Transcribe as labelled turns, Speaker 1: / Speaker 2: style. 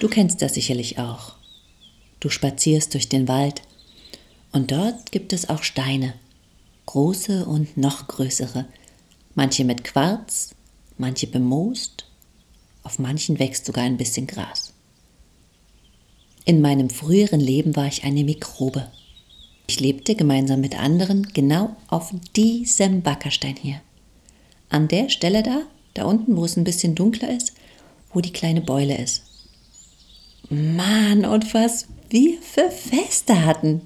Speaker 1: Du kennst das sicherlich auch. Du spazierst durch den Wald und dort gibt es auch Steine, große und noch größere, manche mit Quarz, manche bemoost, auf manchen wächst sogar ein bisschen Gras. In meinem früheren Leben war ich eine Mikrobe. Ich lebte gemeinsam mit anderen genau auf diesem Wackerstein hier. An der Stelle da, da unten, wo es ein bisschen dunkler ist, wo die kleine Beule ist. Mann, und was wir für Feste hatten.